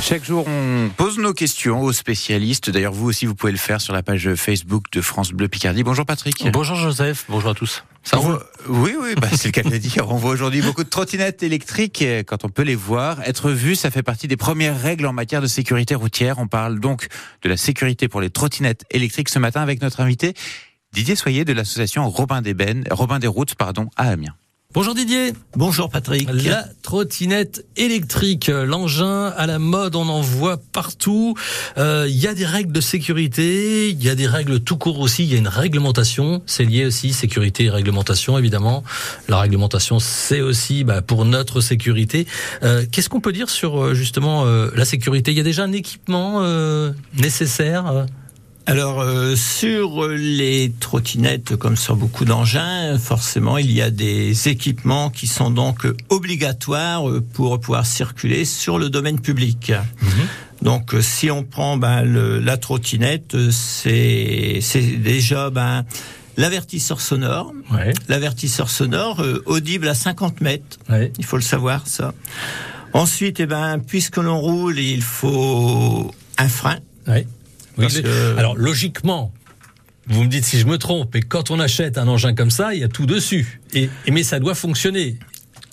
Chaque jour, on pose nos questions aux spécialistes. D'ailleurs, vous aussi, vous pouvez le faire sur la page Facebook de France Bleu Picardie. Bonjour Patrick. Bonjour Joseph, bonjour à tous. Ça On voit- Oui, oui, bah, c'est le cas de le dire. On voit aujourd'hui beaucoup de trottinettes électriques quand on peut les voir. Être vu, ça fait partie des premières règles en matière de sécurité routière. On parle donc de la sécurité pour les trottinettes électriques ce matin avec notre invité Didier Soyer de l'association Robin des Bennes, Robin des Routes, pardon, à Amiens. Bonjour Didier. Bonjour Patrick. La trottinette électrique, l'engin à la mode, on en voit partout. Euh, Il y a des règles de sécurité, il y a des règles tout court aussi, il y a une réglementation, c'est lié aussi, sécurité et réglementation évidemment. La réglementation c'est aussi bah, pour notre sécurité. Euh, Qu'est-ce qu'on peut dire sur euh, justement euh, la sécurité? Il y a déjà un équipement euh, nécessaire euh? Alors euh, sur les trottinettes, comme sur beaucoup d'engins, forcément il y a des équipements qui sont donc obligatoires pour pouvoir circuler sur le domaine public. Donc euh, si on prend ben, le- la trottinette, c'est c'est déjà ben, l'avertisseur sonore. Ouais. L'avertisseur sonore euh, audible à 50 mètres. ouais. Il faut le savoir, ça. Ensuite, eh ben, puisque l'on roule, il faut un frein. Ouais. Oui, Parce le- que- Alors logiquement, vous me dites si je me trompe, mais quand on achète un engin comme ça, il y a tout dessus. Et, et- mais ça doit fonctionner.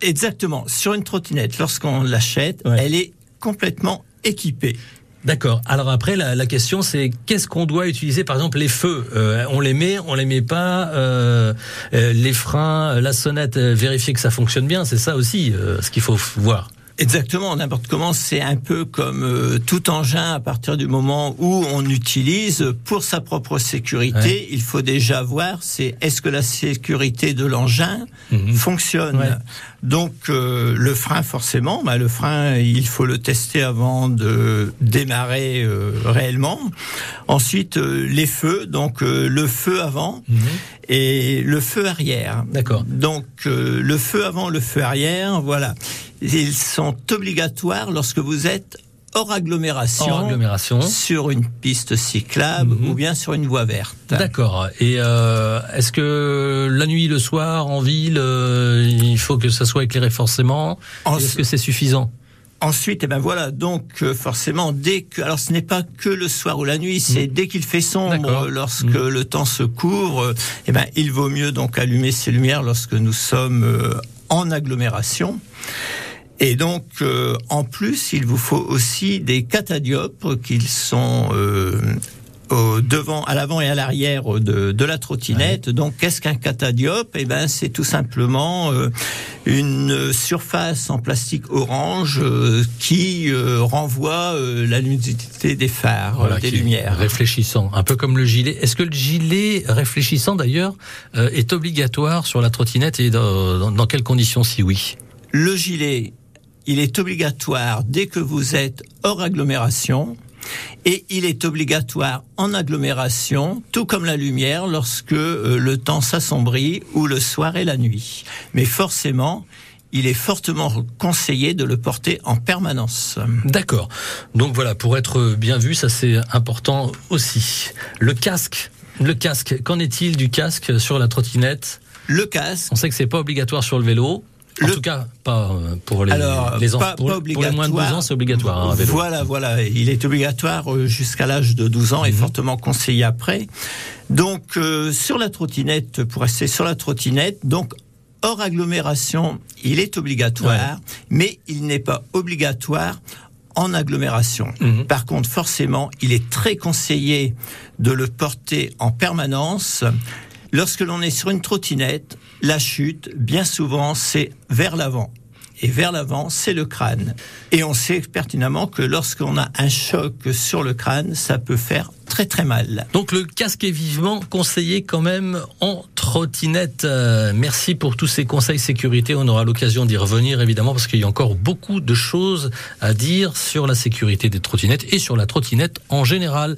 Exactement. Sur une trottinette, lorsqu'on l'achète, Ouais. elle est complètement équipée. D'accord. Alors après, la, la question c'est qu'est-ce qu'on doit utiliser? Par exemple, les feux, euh, on les met, on les met pas. euh, euh, les freins, la sonnette, vérifier que ça fonctionne bien. C'est ça aussi ce qu'il faut voir. Exactement, n'importe comment, c'est un peu comme euh, tout engin à partir du moment où on utilise pour sa propre sécurité, Ouais. il faut déjà voir c'est est-ce que la sécurité de l'engin Mhm. fonctionne. Ouais. Donc euh, le frein forcément, bah, le frein il faut le tester avant de démarrer euh, réellement. Ensuite euh, les feux, donc euh, le feu avant et le feu arrière. D'accord. Donc euh, le feu avant, le feu arrière, voilà. Ils sont obligatoires lorsque vous êtes hors agglomération, Hors agglomération. sur une piste cyclable Mhm. ou bien sur une voie verte. D'accord. Et euh, est-ce que la nuit, le soir, en ville, euh, il faut que ça soit éclairé forcément? En- Est-ce que c'est suffisant? Ensuite, eh ben voilà, donc euh, forcément, dès que, alors ce n'est pas que le soir ou la nuit, c'est dès qu'il fait sombre, lorsque Mhm. le temps se couvre, eh ben il vaut mieux donc allumer ces lumières lorsque nous sommes euh, en agglomération. Et donc, euh, en plus, il vous faut aussi des catadiopes qui sont euh, au devant, à l'avant et à l'arrière de, de la trottinette. Donc, qu'est-ce qu'un catadiope Eh ben, c'est tout simplement euh, une surface en plastique orange euh, qui euh, renvoie euh, la luminosité des phares, des lumières. Réfléchissant, un peu comme le gilet. Est-ce que le gilet réfléchissant d'ailleurs euh, est obligatoire sur la trottinette et dans, dans- dans quelles conditions si oui? Le gilet, il est obligatoire dès que vous êtes hors agglomération et il est obligatoire en agglomération, tout comme la lumière, lorsque euh, le temps s'assombrit ou le soir et la nuit. Mais forcément, il est fortement conseillé de le porter en permanence. D'accord. Donc voilà, pour être bien vu, ça c'est important aussi. Le casque, le casque, qu'en est-il du casque sur la trottinette? Le casque, On sait que c'est pas obligatoire sur le vélo. En Le- tout cas, pas euh, pour les, Alors, les, en- pas- pour, pour les moins de 12 ans, c'est obligatoire. hein. Voilà, voilà. Il est obligatoire euh, jusqu'à l'âge de 12 ans et Mhm. fortement conseillé après. Donc, euh, sur la trottinette, pour rester sur la trottinette, donc hors agglomération, il est obligatoire, mais il n'est pas obligatoire en agglomération. Mhm. Par contre, forcément, il est très conseillé de le porter en permanence. Lorsque l'on est sur une trottinette, la chute, bien souvent, c'est vers l'avant. Et vers l'avant, c'est le crâne. Et on sait pertinemment que lorsqu'on a un choc sur le crâne, ça peut faire très très mal. Donc le casque est vivement conseillé quand même en trottinette. Euh, merci pour tous ces conseils sécurité. On aura l'occasion d'y revenir évidemment parce qu'il y a encore beaucoup de choses à dire sur la sécurité des trottinettes et sur la trottinette en général.